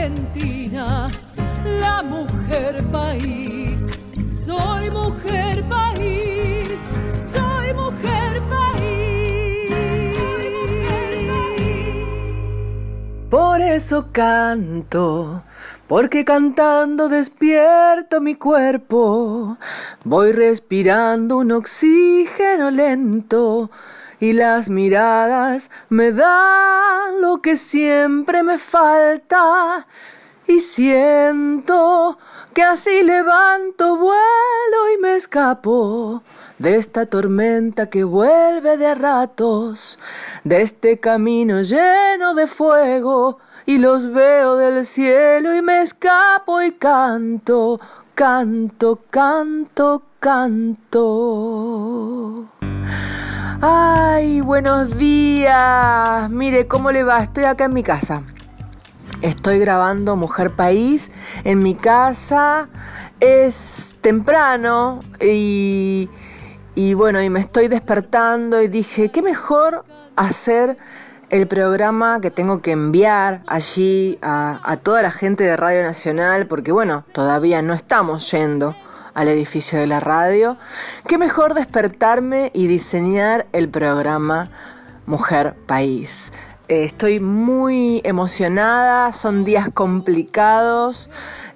Argentina, la mujer país. Soy mujer país, soy mujer país. Por eso canto, porque cantando despierto mi cuerpo, voy respirando un oxígeno lento y las miradas me dan lo que siempre me falta y siento que así levanto vuelo y me escapo de esta tormenta que vuelve de ratos, de este camino lleno de fuego y los veo del cielo y me escapo y canto, canto, canto, canto. Ay, buenos días. Mire, ¿cómo le va? Estoy acá en mi casa. Estoy grabando Mujer País en mi casa. Es temprano y, y bueno, y me estoy despertando y dije, ¿qué mejor hacer el programa que tengo que enviar allí a, a toda la gente de Radio Nacional? Porque bueno, todavía no estamos yendo al edificio de la radio, qué mejor despertarme y diseñar el programa Mujer País. Eh, estoy muy emocionada, son días complicados,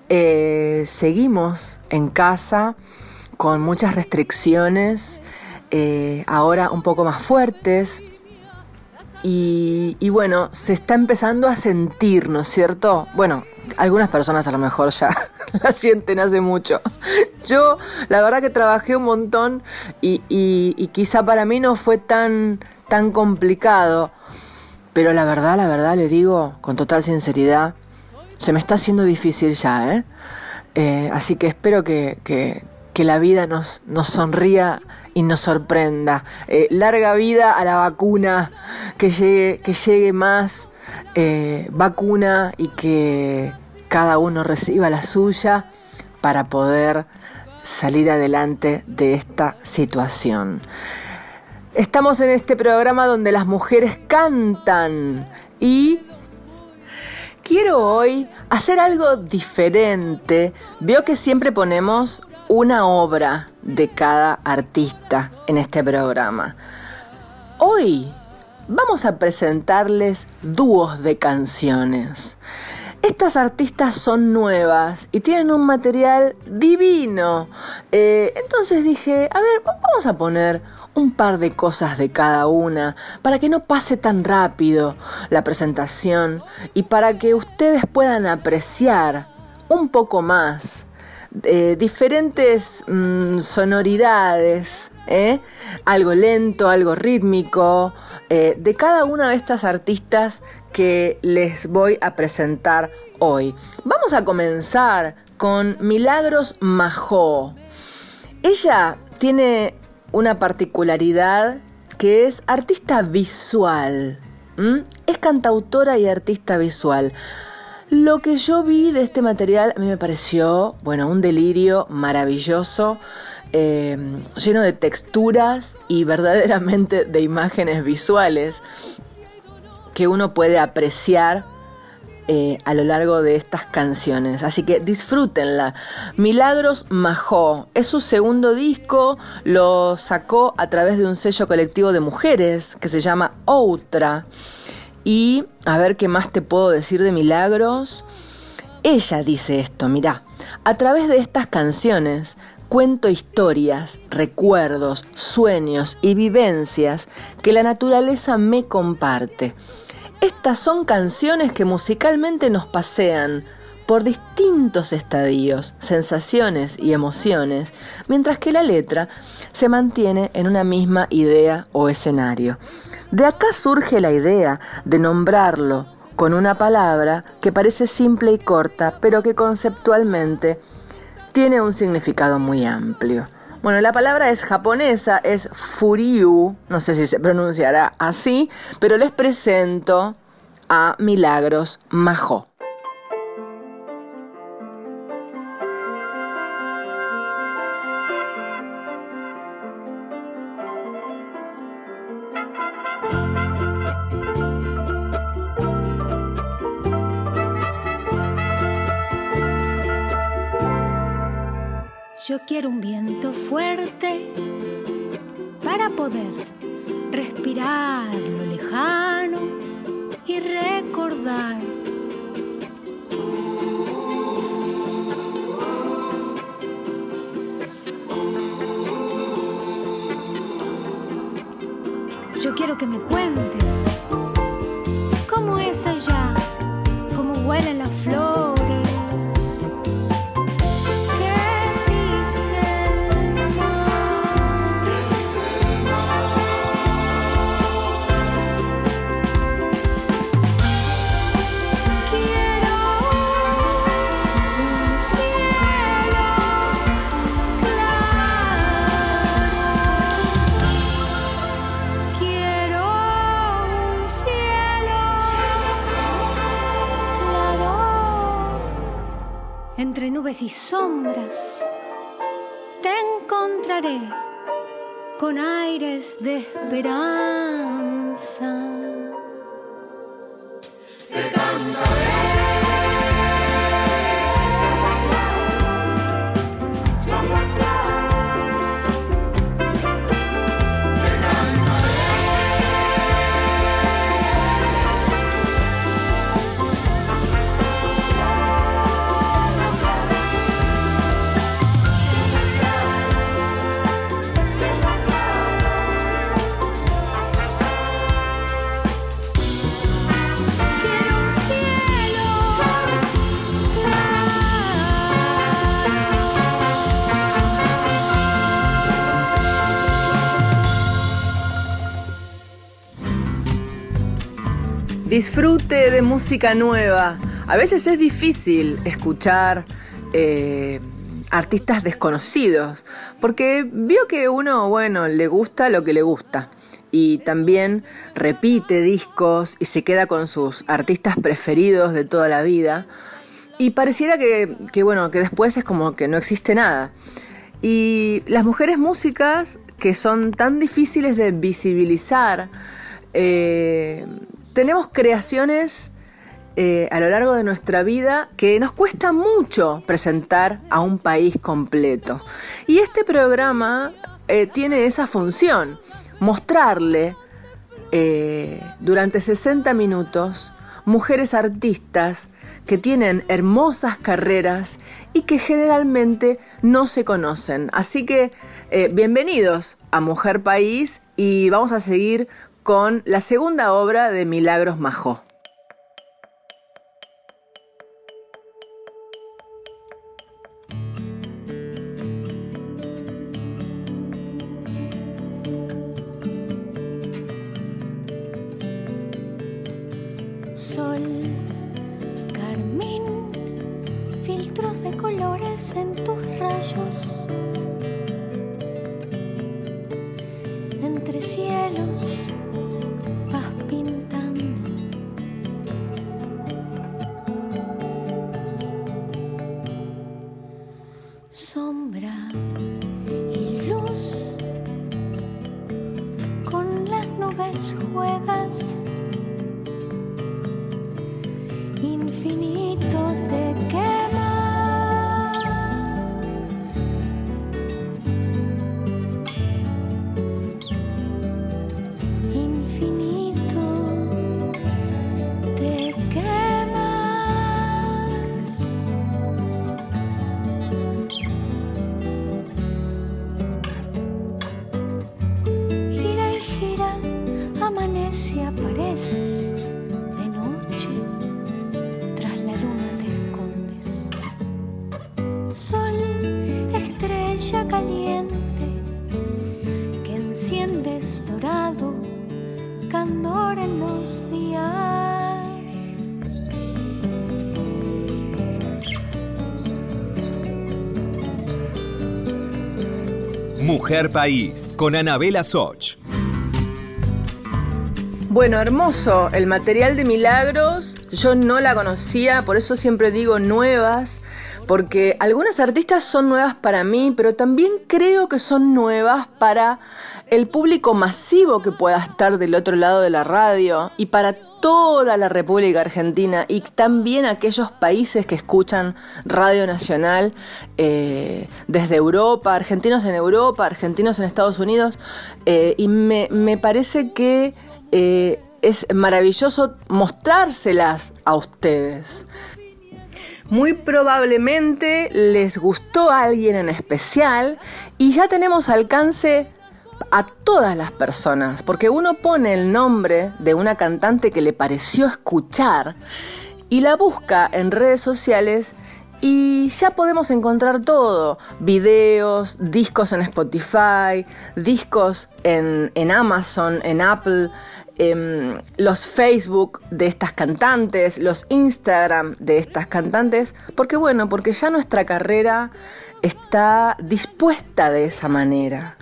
eh, seguimos en casa con muchas restricciones, eh, ahora un poco más fuertes, y, bueno, se está empezando a sentir, ¿no es cierto? Bueno, algunas personas a lo mejor ya la sienten hace mucho. Yo, la verdad que trabajé un montón y, quizá para mí no fue tan, tan complicado. Pero la verdad, la verdad, le digo con total sinceridad, se me está haciendo difícil ya, ¿eh? eh así que espero que, que, que la vida nos, nos sonría y nos sorprenda. Eh, larga vida a la vacuna, que llegue, que llegue más eh, vacuna y que cada uno reciba la suya para poder salir adelante de esta situación. Estamos en este programa donde las mujeres cantan y quiero hoy hacer algo diferente. Veo que siempre ponemos una obra de cada artista en este programa. Hoy vamos a presentarles dúos de canciones. Estas artistas son nuevas y tienen un material divino. Eh, entonces dije, a ver, vamos a poner un par de cosas de cada una para que no pase tan rápido la presentación y para que ustedes puedan apreciar un poco más eh, diferentes mm, sonoridades, ¿eh? algo lento, algo rítmico, de cada una de estas artistas que les voy a presentar hoy. Vamos a comenzar con Milagros Majó. Ella tiene una particularidad que es artista visual. Es cantautora y artista visual. Lo que yo vi de este material a mí me pareció, bueno, un delirio maravilloso, eh, lleno de texturas y verdaderamente de imágenes visuales que uno puede apreciar eh, a lo largo de estas canciones. Así que disfrútenla. Milagros Majó es su segundo disco, lo sacó a través de un sello colectivo de mujeres que se llama Outra. Y a ver qué más te puedo decir de Milagros. Ella dice esto, mirá, a través de estas canciones cuento historias, recuerdos, sueños y vivencias que la naturaleza me comparte. Estas son canciones que musicalmente nos pasean por distintos estadios, sensaciones y emociones, mientras que la letra se mantiene en una misma idea o escenario. De acá surge la idea de nombrarlo con una palabra que parece simple y corta, pero que conceptualmente tiene un significado muy amplio. Bueno, la palabra es japonesa, es furiu, no sé si se pronunciará así, pero les presento a Milagros Majo. Yo quiero un viento fuerte para poder respirar lo lejano y recordar. Yo quiero que me con aires de esperanza. Disfrute de música nueva. A veces es difícil escuchar eh, artistas desconocidos, porque vio que uno, bueno, le gusta lo que le gusta. Y también repite discos y se queda con sus artistas preferidos de toda la vida. Y pareciera que, que, bueno, que después es como que no existe nada. Y las mujeres músicas que son tan difíciles de visibilizar, eh, tenemos creaciones eh, a lo largo de nuestra vida que nos cuesta mucho presentar a un país completo. Y este programa eh, tiene esa función, mostrarle eh, durante 60 minutos mujeres artistas que tienen hermosas carreras y que generalmente no se conocen. Así que bienvenidos a Mujer País y vamos a seguir con la segunda obra de Milagros Majó. Nubes juegas. Infinito País, con Anabela Soch. Bueno, hermoso el material de Milagros. Yo no la conocía, por eso siempre digo nuevas, porque algunas artistas son nuevas para mí, pero también creo que son nuevas para el público masivo que pueda estar del otro lado de la radio y para toda la República Argentina y también aquellos países que escuchan Radio Nacional eh, desde Europa, argentinos en Europa, argentinos en Estados Unidos, eh, y me, parece que eh, es maravilloso mostrárselas a ustedes. Muy probablemente les gustó a alguien en especial y ya tenemos alcance a todas las personas, porque uno pone el nombre de una cantante que le pareció escuchar y la busca en redes sociales y ya podemos encontrar todo, videos, discos en Spotify, discos en, Amazon, en Apple, em, los Facebook de estas cantantes, los Instagram de estas cantantes, porque bueno, porque ya nuestra carrera está dispuesta de esa manera.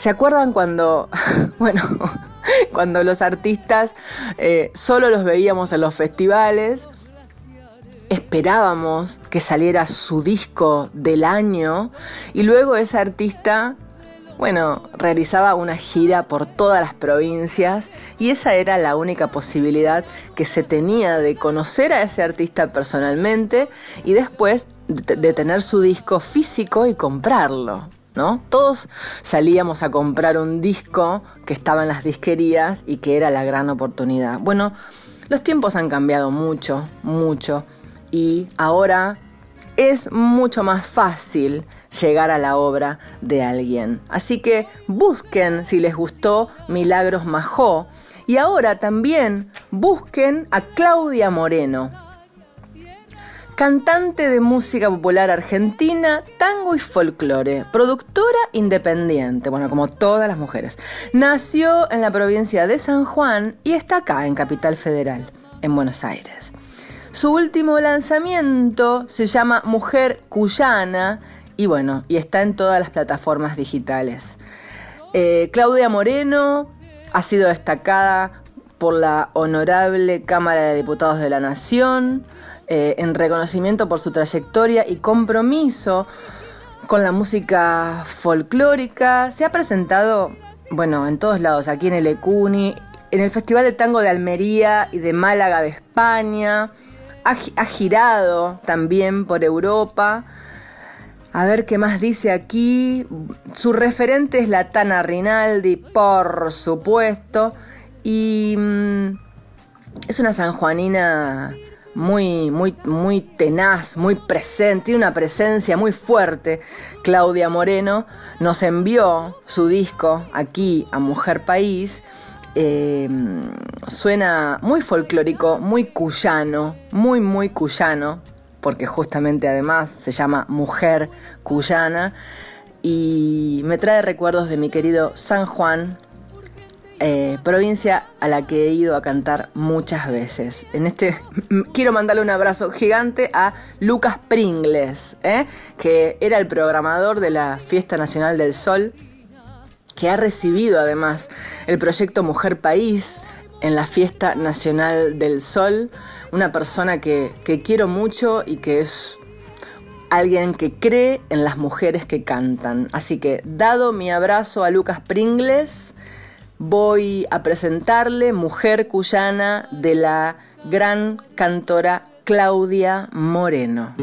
¿Se acuerdan cuando, bueno, cuando los artistas eh, solo los veíamos en los festivales? Esperábamos que saliera su disco del año y luego ese artista bueno, realizaba una gira por todas las provincias y esa era la única posibilidad que se tenía de conocer a ese artista personalmente y después de tener su disco físico y comprarlo. Todos salíamos a comprar un disco que estaba en las disquerías y que era la gran oportunidad. Bueno, los tiempos han cambiado mucho, mucho, y ahora es mucho más fácil llegar a la obra de alguien. Así que busquen si les gustó Milagros Majó y ahora también busquen a Claudia Moreno cantante de música popular argentina, tango y folclore, productora independiente, bueno, como todas las mujeres. Nació en la provincia de San Juan y está acá, en Capital Federal, en Buenos Aires. Su último lanzamiento se llama Mujer Cuyana y bueno, y está en todas las plataformas digitales. Eh, Claudia Moreno ha sido destacada por la Honorable Cámara de Diputados de la Nación, eh, en reconocimiento por su trayectoria y compromiso con la música folclórica. Se ha presentado, bueno, en todos lados, aquí en el Ecuni, en el Festival de Tango de Almería y de Málaga de España. Ha, girado también por Europa. A ver qué más dice aquí. Su referente es la Tana Rinaldi, por supuesto. Y mm, es una sanjuanina muy, muy, muy tenaz, muy presente, tiene una presencia muy fuerte. Claudia Moreno nos envió su disco aquí a Mujer País. Em, suena muy folclórico, muy cuyano, muy, muy cuyano, porque justamente además se llama Mujer Cuyana. Y me trae recuerdos de mi querido San Juan, eh, provincia a la que he ido a cantar muchas veces. En este quiero mandarle un abrazo gigante a Lucas Pringles, ¿eh? que era el programador de la Fiesta Nacional del Sol, que ha recibido además el proyecto Mujer País en la Fiesta Nacional del Sol, una persona que, que quiero mucho y que es alguien que cree en las mujeres que cantan. Así que, dado mi abrazo a Lucas Pringles, voy a presentarle Mujer Cuyana de la gran cantora Claudia Moreno.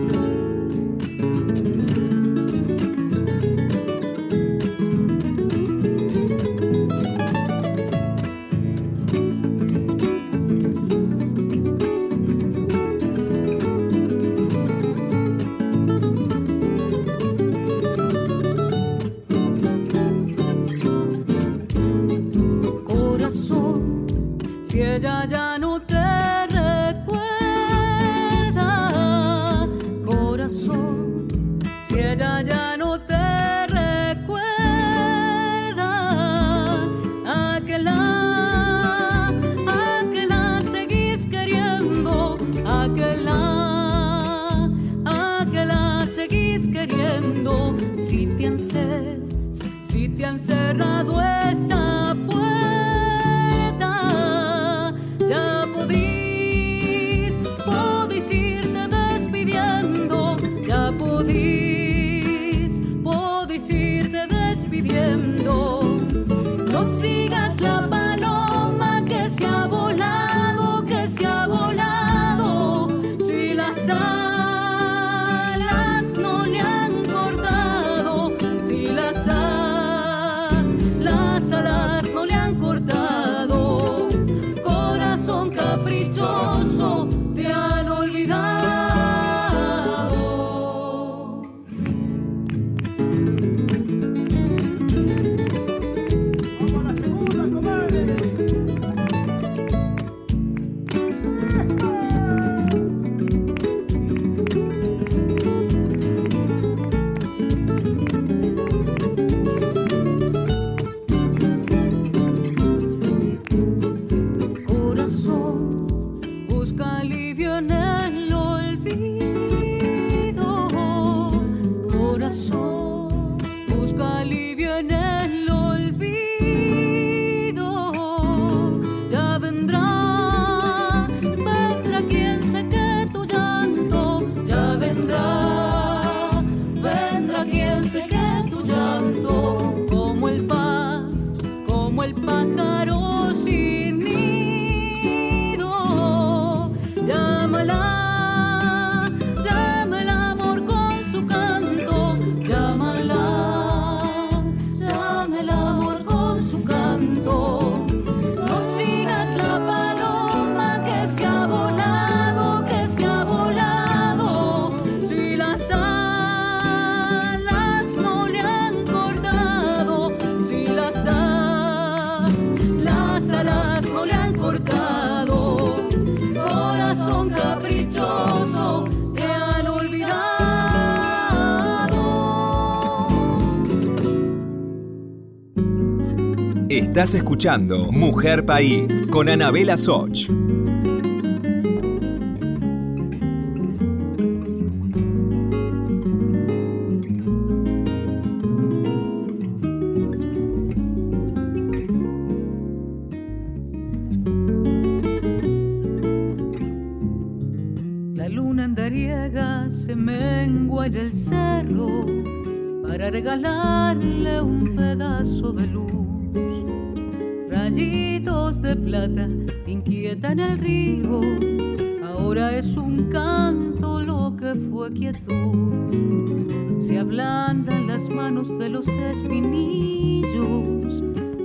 Estás escuchando Mujer País con Anabela Soch. La luna andariega se mengua en el cerro para regalarle un pedazo de luz rayitos de plata inquietan el río. Ahora es un canto lo que fue quietud. Se ablandan las manos de los espinillos,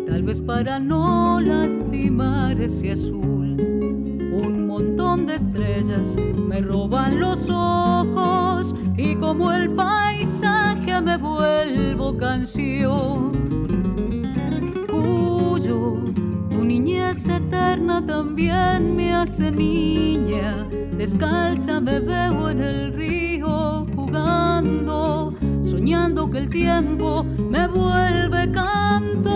tal vez para no lastimar ese azul. Un montón de estrellas me roban los ojos y como el paisaje me vuelvo canción niñez eterna también me hace niña. Descalza me veo en el río jugando, soñando que el tiempo me vuelve cantor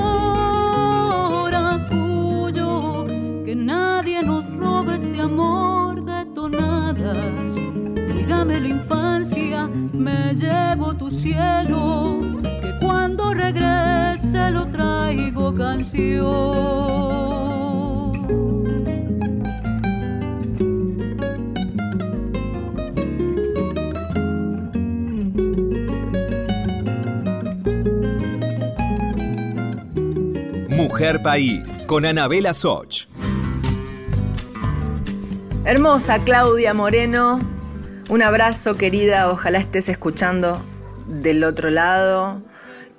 cuyo que nadie nos robe este amor de tonadas. Cuídame la infancia, me llevo tu cielo, cuando regrese lo traigo canción. Mujer País con Anabela Soch. Hermosa Claudia Moreno, un abrazo querida, ojalá estés escuchando del otro lado.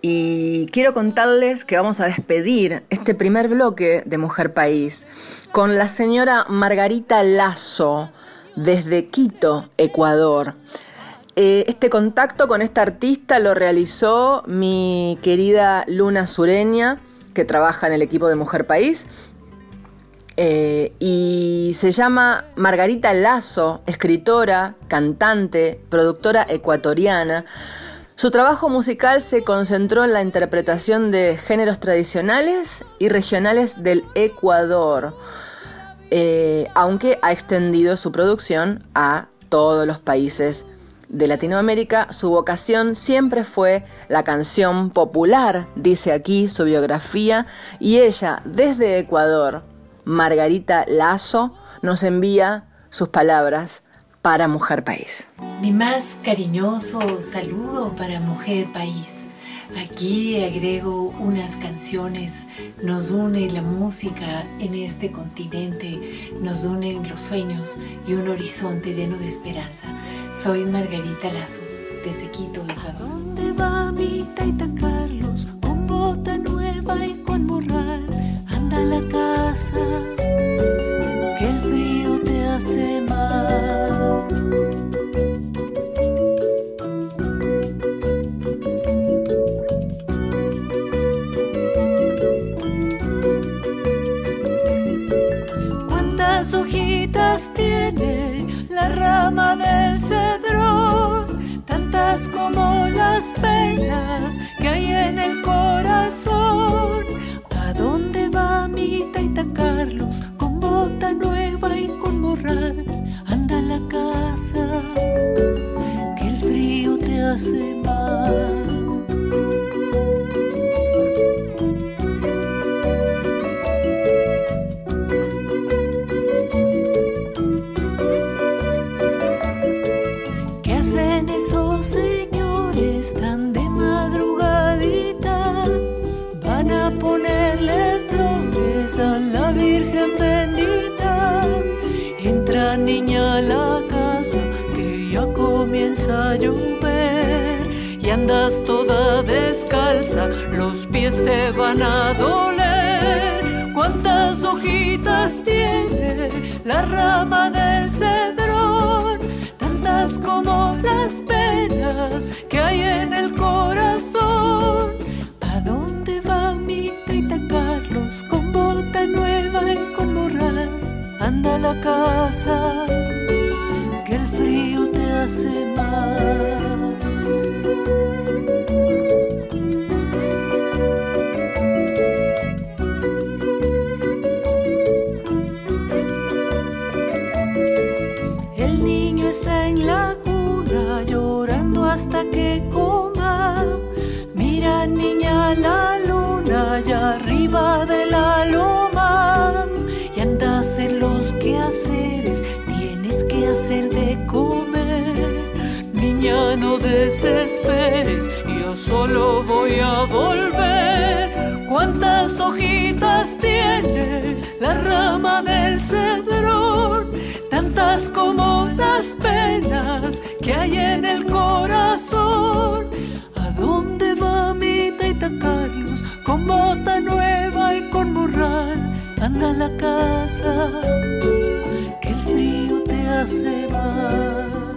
Y quiero contarles que vamos a despedir este primer bloque de Mujer País con la señora Margarita Lazo desde Quito, Ecuador. Eh, este contacto con esta artista lo realizó mi querida Luna Sureña que trabaja en el equipo de Mujer País. Eh, y se llama Margarita Lazo, escritora, cantante, productora ecuatoriana. Su trabajo musical se concentró en la interpretación de géneros tradicionales y regionales del Ecuador, eh, aunque ha extendido su producción a todos los países de Latinoamérica, su vocación siempre fue la canción popular, dice aquí su biografía, y ella desde Ecuador, Margarita Lazo, nos envía sus palabras para Mujer País. Mi más cariñoso saludo para Mujer País. Aquí agrego unas canciones, nos une la música en este continente, nos unen los sueños y un horizonte lleno de esperanza. Soy Margarita Lazo, desde Quito, Ecuador. ¿A dónde va mi Taita Carlos? Con bota nueva y con morral, anda a la casa, como las penas que hay en el corazón. ¿A dónde va mi taita Carlos con bota nueva y con morral? Anda a la casa, que el frío te hace mal. Te van a doler. ¿Cuántas hojitas tiene la rama del cedrón? Tantas como las penas que hay en el corazón. ¿A dónde va mi Taita Carlos con bota nueva y con morral? Anda a la casa, que el frío te hace mal. Desesperes, yo solo voy a volver. ¿Cuántas hojitas tiene la rama del cedrón? Tantas como las penas que hay en el corazón. ¿A dónde va mi Taita Carlos con bota nueva y con morral? Anda a la casa, que el frío te hace mal.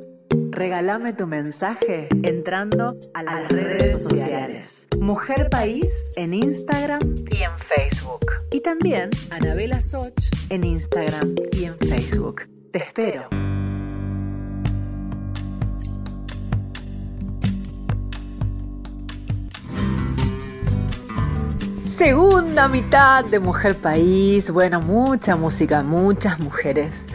regálame tu mensaje entrando a las redes sociales. Mujer País en Instagram y en Facebook. Y también Anabela Soch en Instagram y en Facebook. Te espero. Segunda mitad de Mujer País. Bueno, mucha música, muchas mujeres.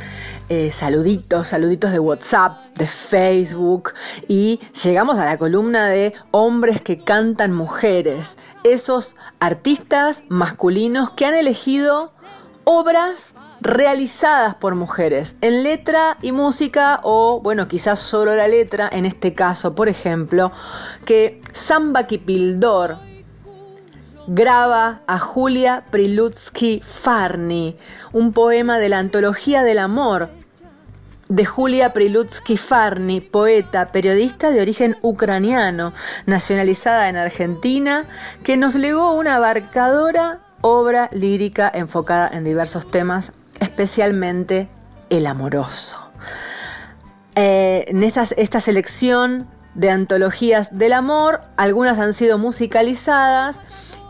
Eh, saluditos, saluditos de WhatsApp, de Facebook y llegamos a la columna de hombres que cantan mujeres, esos artistas masculinos que han elegido obras realizadas por mujeres en letra y música o bueno quizás solo la letra en este caso por ejemplo que Samba Kipildor graba a Julia Prilutsky Farni, un poema de la antología del amor de Julia Prilutsky Farni, poeta, periodista de origen ucraniano, nacionalizada en Argentina, que nos legó una abarcadora obra lírica enfocada en diversos temas, especialmente el amoroso. Eh, en esta, esta selección de antologías del amor, algunas han sido musicalizadas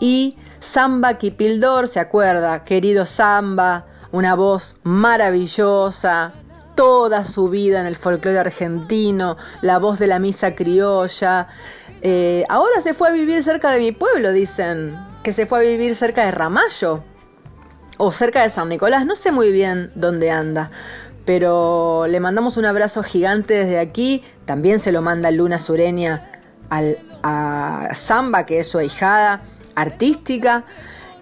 y Samba Kipildor, ¿se acuerda? Querido Samba, una voz maravillosa, toda su vida en el folclore argentino, la voz de la misa criolla. Eh, ahora se fue a vivir cerca de mi pueblo, dicen, que se fue a vivir cerca de Ramallo o cerca de San Nicolás, no sé muy bien dónde anda. Pero le mandamos un abrazo gigante desde aquí. También se lo manda Luna Sureña al, a Samba, que es su ahijada artística.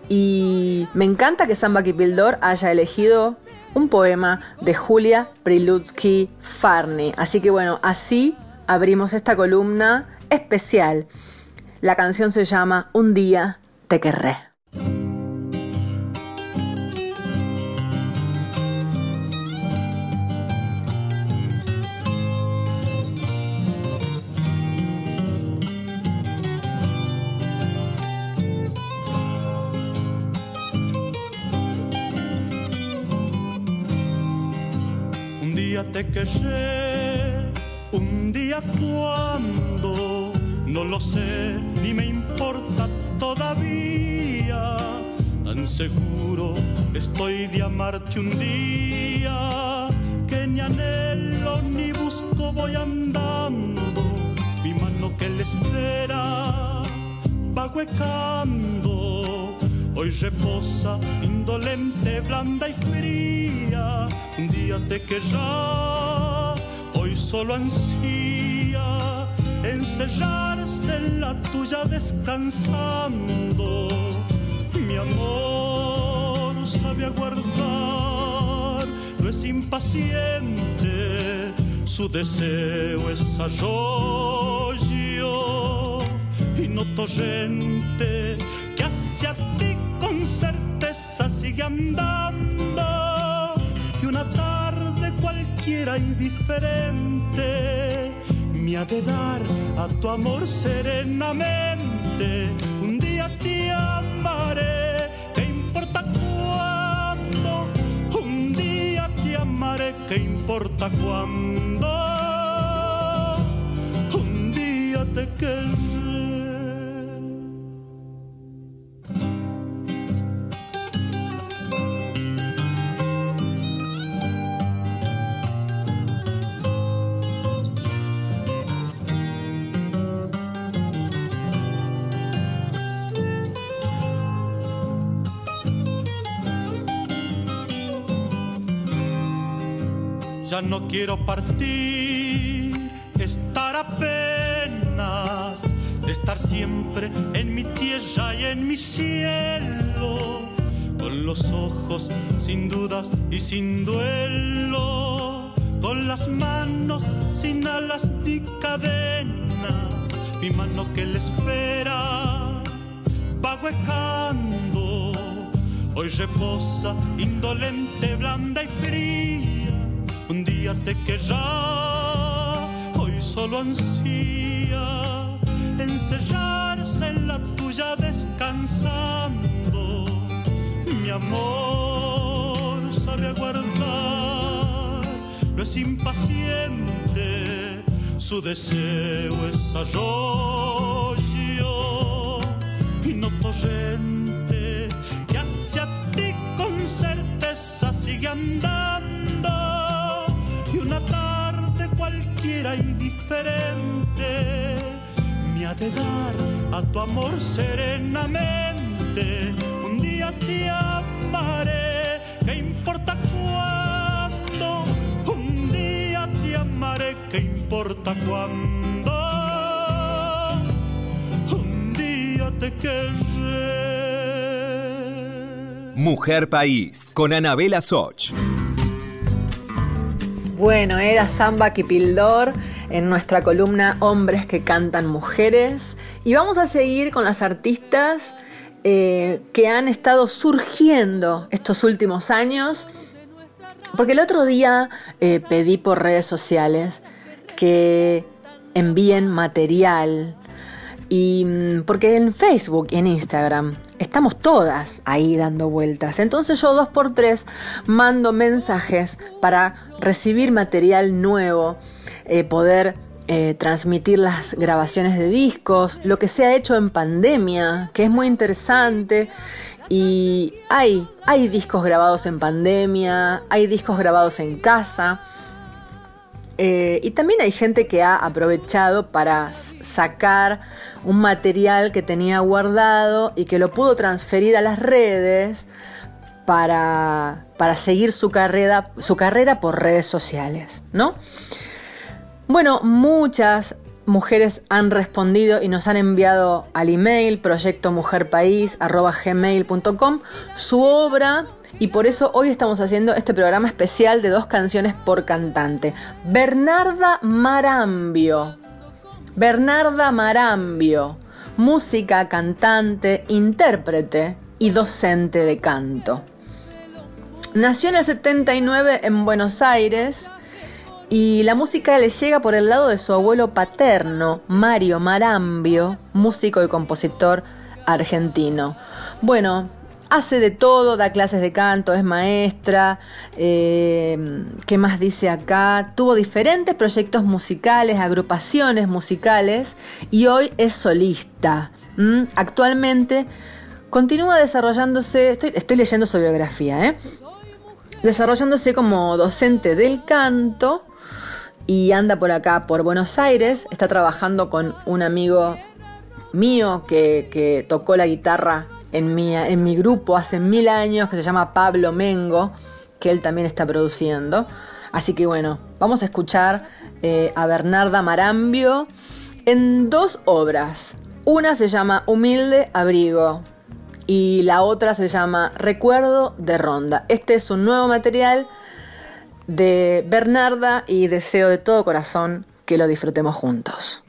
Y me encanta que Samba Kipildor haya elegido un poema de Julia Prilutsky Farni. Así que bueno, así abrimos esta columna especial. La canción se llama Un día te querré. Te querré, un día cuando, no lo sé, ni me importa todavía. Tan seguro estoy de amarte un día, que ni anhelo ni busco voy andando. Mi mano que le espera va huecando. Hoy reposa indolente, blanda y fría. Un día te querrá, hoy solo ansía encerrarse en la tuya descansando. Mi amor, sabe aguardar, no es impaciente, su deseo es arroyo y no torrente sigue andando y una tarde cualquiera y diferente me ha de dar a tu amor serenamente. Un día te amaré, ¿qué importa cuándo? Un día te amaré, ¿qué importa cuándo? Un día te querré. Ya no quiero partir, estar apenas, estar siempre en mi tierra y en mi cielo, con los ojos sin dudas y sin duelo, con las manos sin alas ni cadenas, mi mano que le espera va huecando, hoy reposa indolente, blanda y fría te querrá, hoy solo ansía encerrarse en la tuya descansando. Mi amor sabe aguardar, no es impaciente, su deseo es arroyo y no torrente que hacia ti con certeza sigue andando cualquiera y diferente me ha de dar a tu amor serenamente. Un día te amaré, ¿qué importa cuándo? Un día te amaré, ¿qué importa cuándo? Un día te querré. Mujer País, con Anabela Soch. Bueno, era Samba Kipildor en nuestra columna Hombres que cantan mujeres. Y vamos a seguir con las artistas eh, que han estado surgiendo estos últimos años. Porque el otro día eh, pedí por redes sociales que envíen material. Y mm, porque en Facebook y en Instagram estamos todas ahí dando vueltas. Entonces yo dos por tres mando mensajes para recibir material nuevo, eh, poder eh, transmitir las grabaciones de discos, lo que se ha hecho en pandemia, que es muy interesante. Y hay, hay discos grabados en pandemia, hay discos grabados en casa. Eh, y también hay gente que ha aprovechado para sacar un material que tenía guardado y que lo pudo transferir a las redes para, para seguir su carrera, su carrera por redes sociales, ¿no? Bueno, muchas mujeres han respondido y nos han enviado al email proyectomujerpaís.gmail.com su obra y por eso hoy estamos haciendo este programa especial de dos canciones por cantante. Bernarda Marambio. Bernarda Marambio, música, cantante, intérprete y docente de canto. Nació en el 79 en Buenos Aires y la música le llega por el lado de su abuelo paterno, Mario Marambio, músico y compositor argentino. Bueno, hace de todo, da clases de canto, es maestra. Eh, ¿Qué más dice acá? Tuvo diferentes proyectos musicales, agrupaciones musicales y hoy es solista. Actualmente continúa desarrollándose, estoy, leyendo su biografía, ¿eh? desarrollándose como docente del canto y anda por acá, por Buenos Aires. Está trabajando con un amigo mío que, que tocó la guitarra en mi, en mi grupo hace mil años que se llama Pablo Mengo, que él también está produciendo. Así que bueno, vamos a escuchar eh, a Bernarda Marambio en dos obras. Una se llama Humilde Abrigo y la otra se llama Recuerdo de Ronda. Este es un nuevo material de Bernarda y deseo de todo corazón que lo disfrutemos juntos.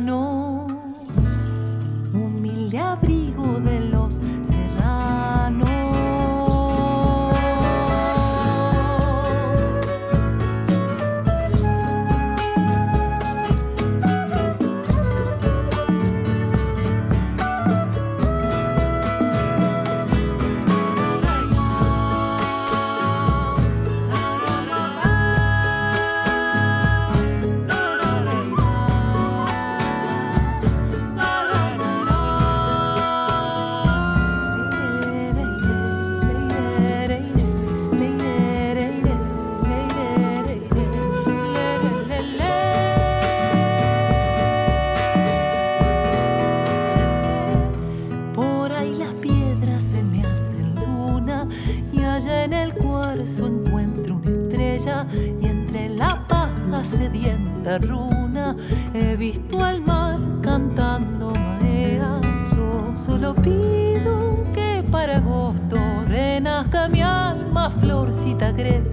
no esta runa, he visto al mar cantando mareas. Yo solo pido que para agosto renazca mi alma, florcita greve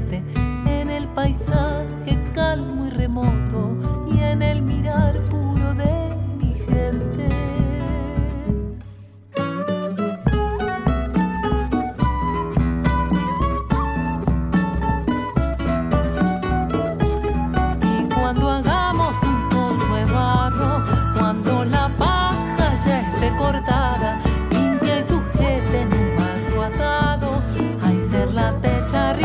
la techa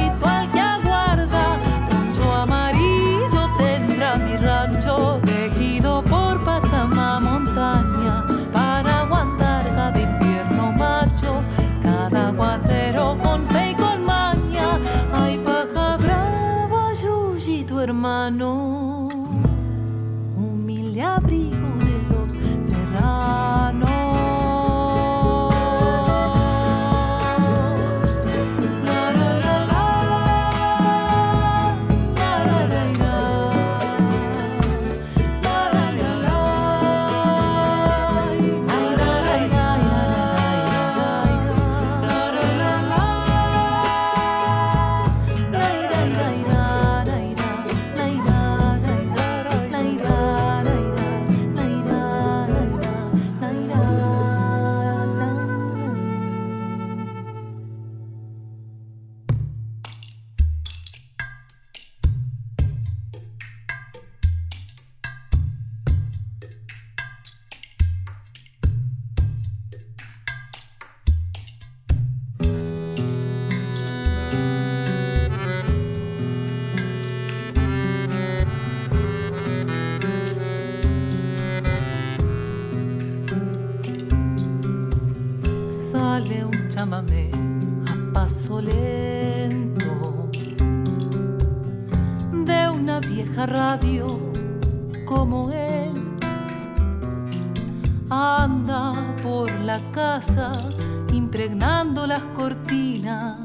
cortinas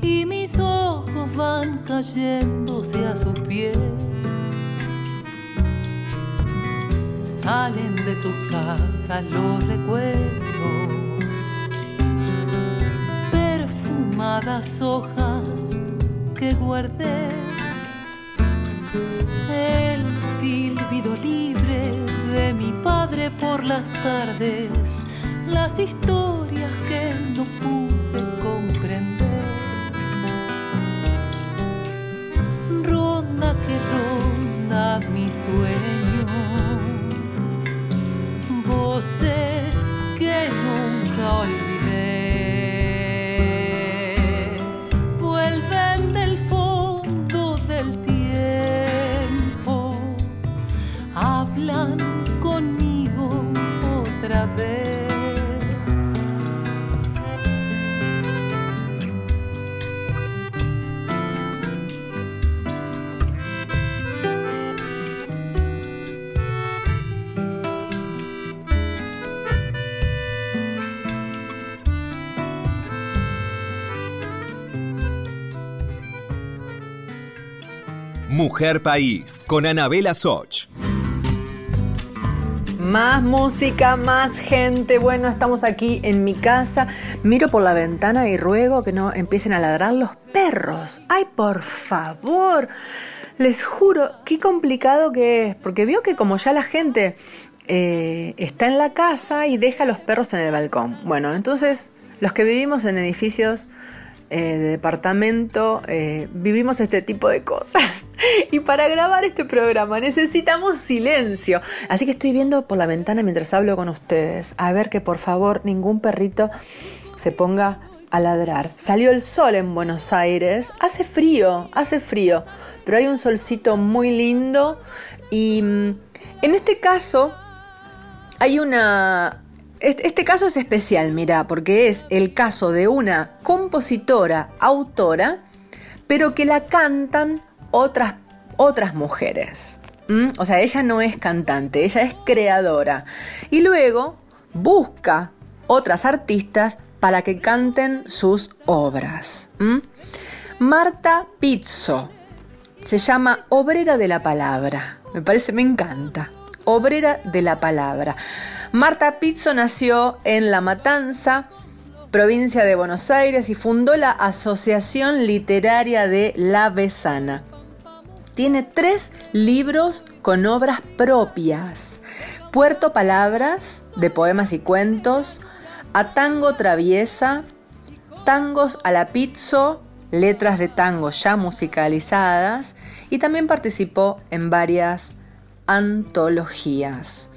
y mis ojos van cayéndose a su piel. Salen de sus cajas los recuerdos, perfumadas hojas que guardé. El silbido libre de mi padre por las tardes, las historias sueño, voces que nunca olvidé. Mujer País con Anabela Soch. Más música, más gente. Bueno, estamos aquí en mi casa. Miro por la ventana y ruego que no empiecen a ladrar los perros. Ay, por favor. Les juro, qué complicado que es. Porque veo que como ya la gente eh, está en la casa y deja a los perros en el balcón. Bueno, entonces los que vivimos en edificios eh, de departamento eh, vivimos este tipo de cosas. Y para grabar este programa necesitamos silencio. Así que estoy viendo por la ventana mientras hablo con ustedes. A ver que por favor ningún perrito se ponga a ladrar. Salió el sol en Buenos Aires. Hace frío, hace frío. Pero hay un solcito muy lindo. Y mm, en este caso hay una, este caso es especial, mira, porque es el caso de una compositora, autora, pero que la cantan otras, otras mujeres. O sea, ella no es cantante, ella es creadora. Y luego busca otras artistas para que canten sus obras. Marta Pizzo se llama Obrera de la Palabra. Me parece, me encanta. Obrera de la Palabra. Marta Pizzo nació en La Matanza, provincia de Buenos Aires, y fundó la Asociación Literaria de La Besana. Tiene tres libros con obras propias. Puerto Palabras, de poemas y cuentos, A Tango Traviesa, Tangos a la Pizzo, letras de tango ya musicalizadas, y también participó en varias antologías.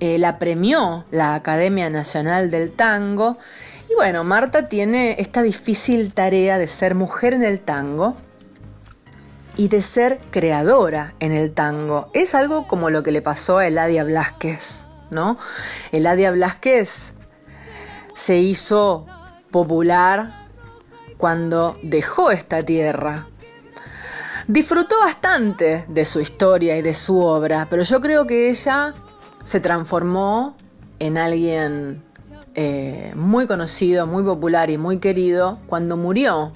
Eh, la premió la Academia Nacional del Tango. Y bueno, Marta tiene esta difícil tarea de ser mujer en el tango y de ser creadora en el tango. Es algo como lo que le pasó a Eladia Blasquez, ¿no? Eladia Blasquez se hizo popular cuando dejó esta tierra. Disfrutó bastante de su historia y de su obra, pero yo creo que ella se transformó en alguien eh, muy conocido, muy popular y muy querido cuando murió.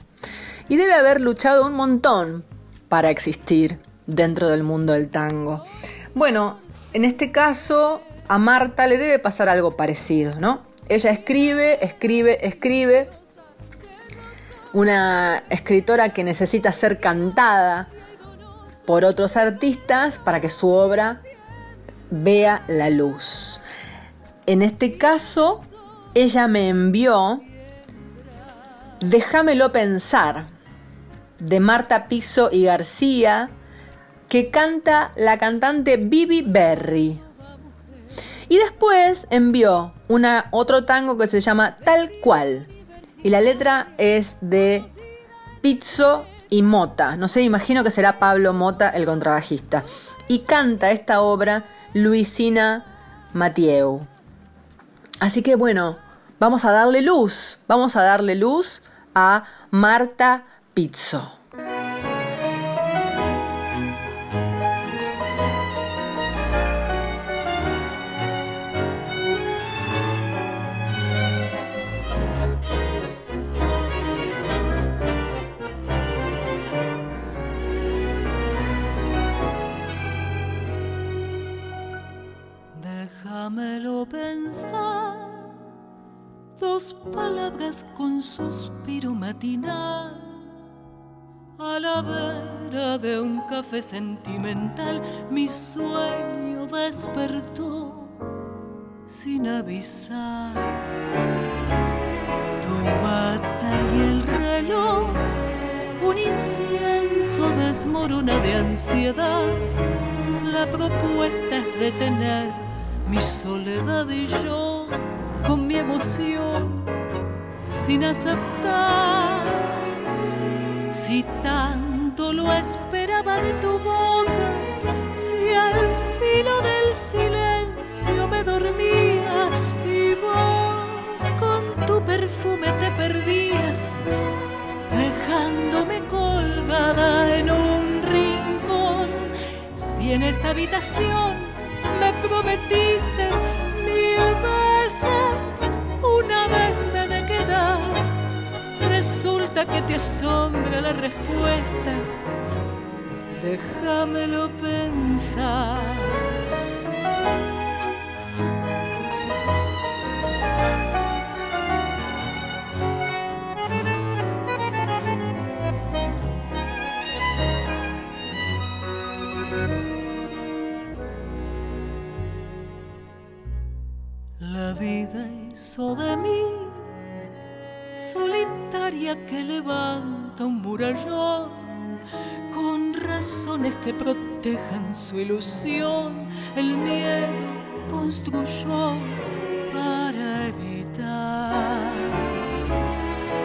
Y debe haber luchado un montón para existir dentro del mundo del tango. Bueno, en este caso a Marta le debe pasar algo parecido, ¿no? Ella escribe, escribe, escribe. Una escritora que necesita ser cantada por otros artistas para que su obra vea la luz. En este caso, ella me envió Déjamelo pensar, de Marta Piso y García, que canta la cantante Bibi Berry. Y después envió una, otro tango que se llama Tal cual. Y la letra es de Pizzo y Mota. No sé, imagino que será Pablo Mota el contrabajista. Y canta esta obra Luisina Matieu. Así que bueno, vamos a darle luz, vamos a darle luz a Marta Pizzo. Palabras con suspiro matinal. A la vera de un café sentimental, mi sueño despertó sin avisar. Tu bata y el reloj, un incienso desmorona de ansiedad. La propuesta es detener mi soledad y yo con mi emoción sin aceptar. Si tanto lo esperaba de tu boca, si al filo del silencio me dormía y vos con tu perfume te perdías, dejándome colgada en un rincón. Si en esta habitación me prometiste que te asombra la respuesta. Déjamelo pensar. La vida hizo de mí solitaria que levanta un murallón con razones que protejan su ilusión. El miedo construyó para evitar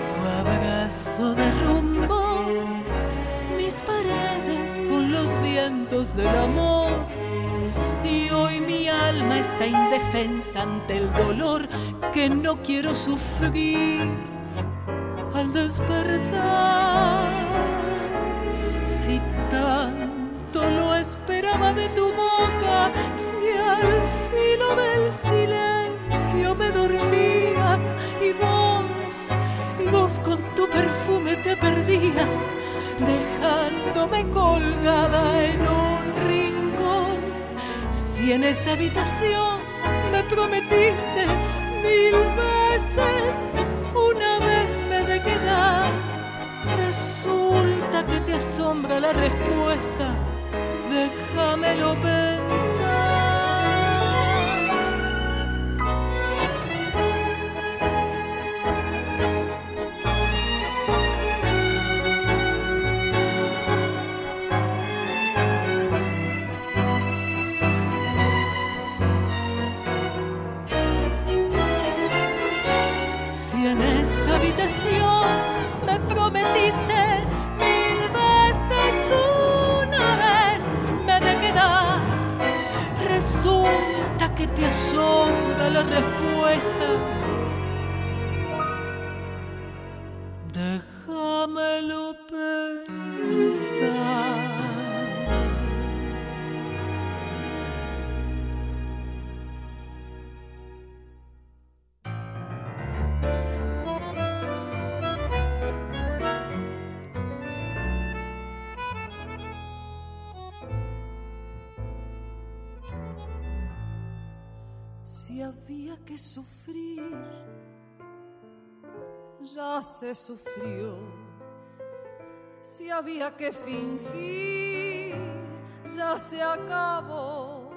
tu abrazo derrumbó mis paredes con los vientos del amor. Y hoy mi alma está indefensa ante el dolor que no quiero sufrir despertar. Si tanto lo esperaba de tu boca, si al filo del silencio me dormía y vos, y vos con tu perfume te perdías, dejándome colgada en un rincón. Si en esta habitación me prometiste mil veces, resulta que te asombra la respuesta. Déjamelo pensar. Asombra la respuesta. Si había que sufrir, ya se sufrió. Si había que fingir, ya se acabó.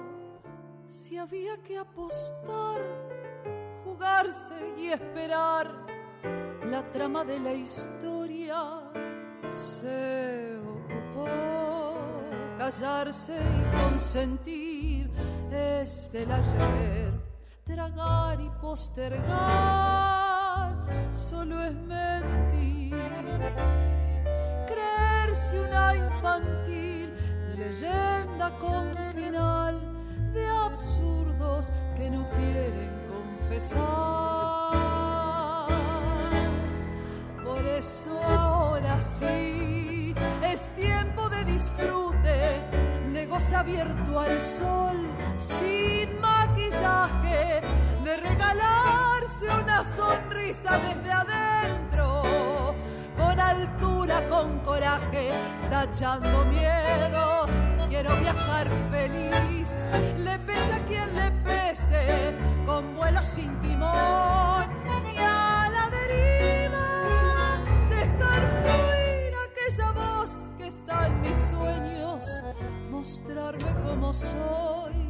Si había que apostar, jugarse y esperar, la trama de la historia se ocupó. Callarse y consentir es del ayer tragar y postergar solo es mentir. Creerse una infantil leyenda con final de absurdos que no quieren confesar. Por eso ahora sí es tiempo de disfrute, negocio abierto al sol sin de regalarse una sonrisa desde adentro, con altura, con coraje, tachando miedos. Quiero viajar feliz, le pese a quien le pese, vuelo sin timón y a la deriva dejar fluir aquella voz que está en mis sueños, mostrarme como soy,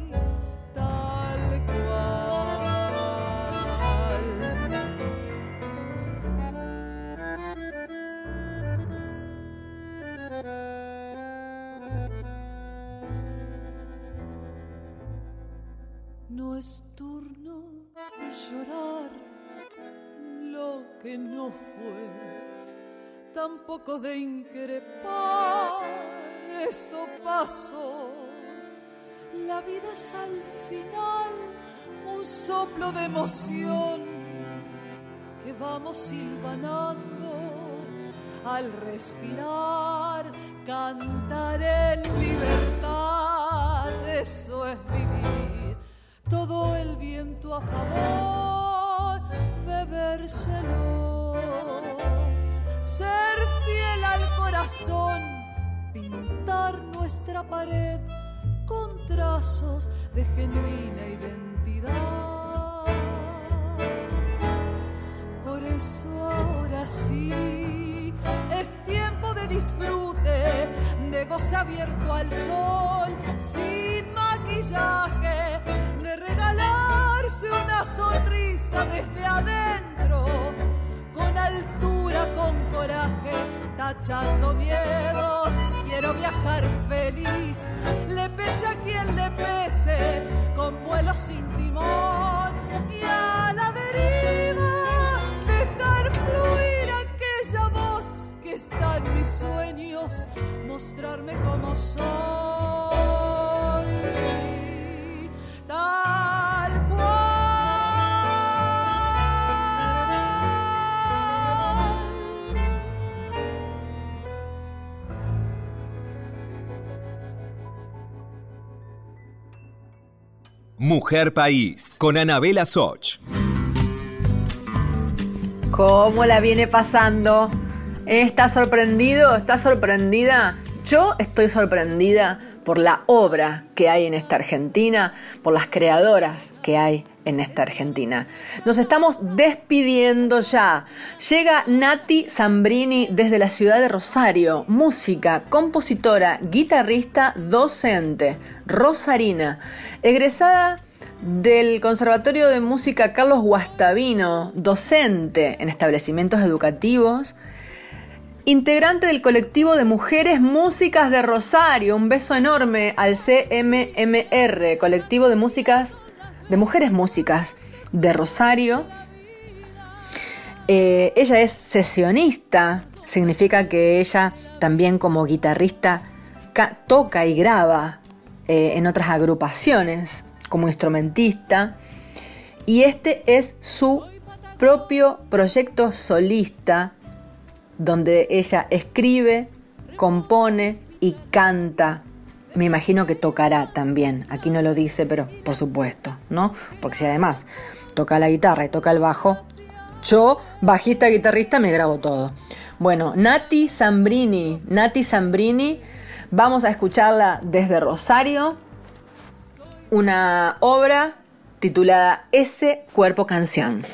tampoco de increpar, eso pasó. La vida es al final un soplo de emoción que vamos silvanando al respirar, cantar en libertad, eso es vivir todo el viento a favor, bebérselo. Pintar nuestra pared con trazos de genuina identidad. Por eso ahora sí es tiempo de disfrute, de goce abierto al sol, sin maquillaje de regalarse una sonrisa desde adentro, con altura, con coraje, tachando miedos. Quiero viajar feliz, le pese a quien le pese, con vuelo sin timón y a la deriva, dejar fluir aquella voz que está en mis sueños, mostrarme como soy. Mujer País, con Anabela Soch. ¿Cómo la viene pasando? ¿Está sorprendido? ¿Está sorprendida? Yo estoy sorprendida por la obra que hay en esta Argentina, por las creadoras que hay en esta Argentina. Nos estamos despidiendo ya. Llega Nati Zambrini desde la ciudad de Rosario, música, compositora, guitarrista, docente, rosarina, egresada del Conservatorio de Música Carlos Guastavino, docente en establecimientos educativos, integrante del colectivo de Mujeres Músicas de Rosario. Un beso enorme al CMMR, colectivo de músicas de Mujeres Músicas de Rosario. Eh, ella es sesionista, significa que ella también como guitarrista toca y graba eh, en otras agrupaciones como instrumentista. Y este es su propio proyecto solista donde ella escribe, compone y canta. Me imagino que tocará también. Aquí no lo dice, pero por supuesto, ¿no? Porque si además toca la guitarra y toca el bajo, yo, bajista, guitarrista, me grabo todo. Bueno, Nati Zambrini, Nati Zambrini, vamos a escucharla desde Rosario, una obra titulada Ese cuerpo canción.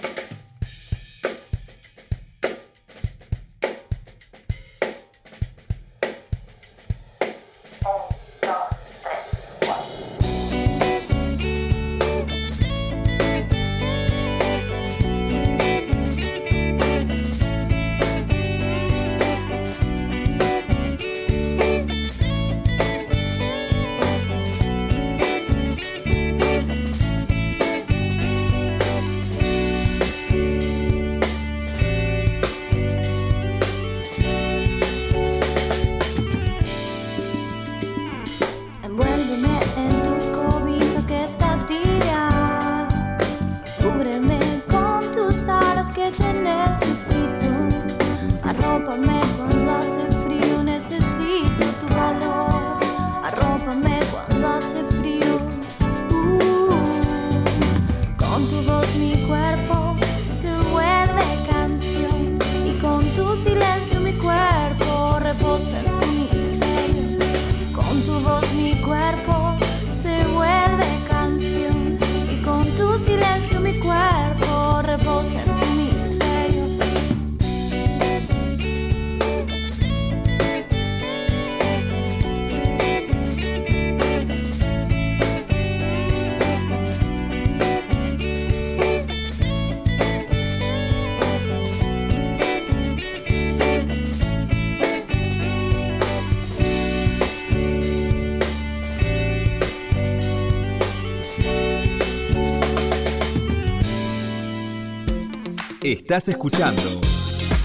Estás escuchando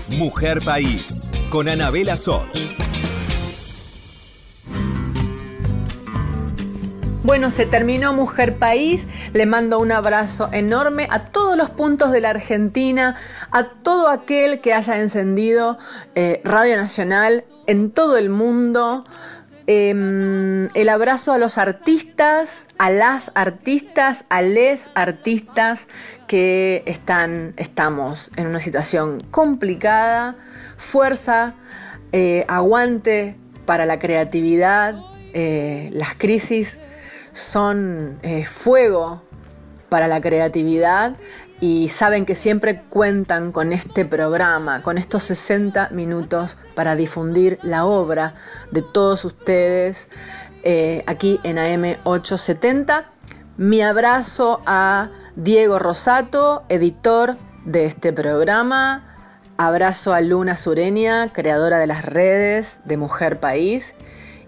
Mujer País con Anabela Soch. Bueno, se terminó Mujer País. Le mando un abrazo enorme a todos los puntos de la Argentina, a todo aquel que haya encendido eh, Radio Nacional en todo el mundo. Em, el abrazo a los artistas, a las artistas, a les artistas que están, estamos en una situación complicada. Fuerza, eh, aguante para la creatividad. Eh, las crisis son eh, fuego para la creatividad y saben que siempre cuentan con este programa, con estos 60 minutos para difundir la obra de todos ustedes eh, aquí en AM870. Mi abrazo a Diego Rosato, editor de este programa. Abrazo a Luna Sureña, creadora de las redes de Mujer País.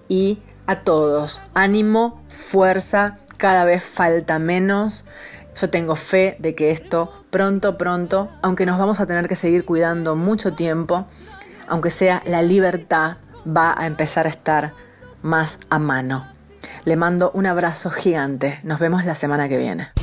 Y a todos, ánimo, fuerza, cada vez falta menos. Yo tengo fe de que esto pronto, pronto, aunque nos vamos a tener que seguir cuidando mucho tiempo, aunque sea la libertad, va a empezar a estar más a mano. Le mando un abrazo gigante. Nos vemos la semana que viene.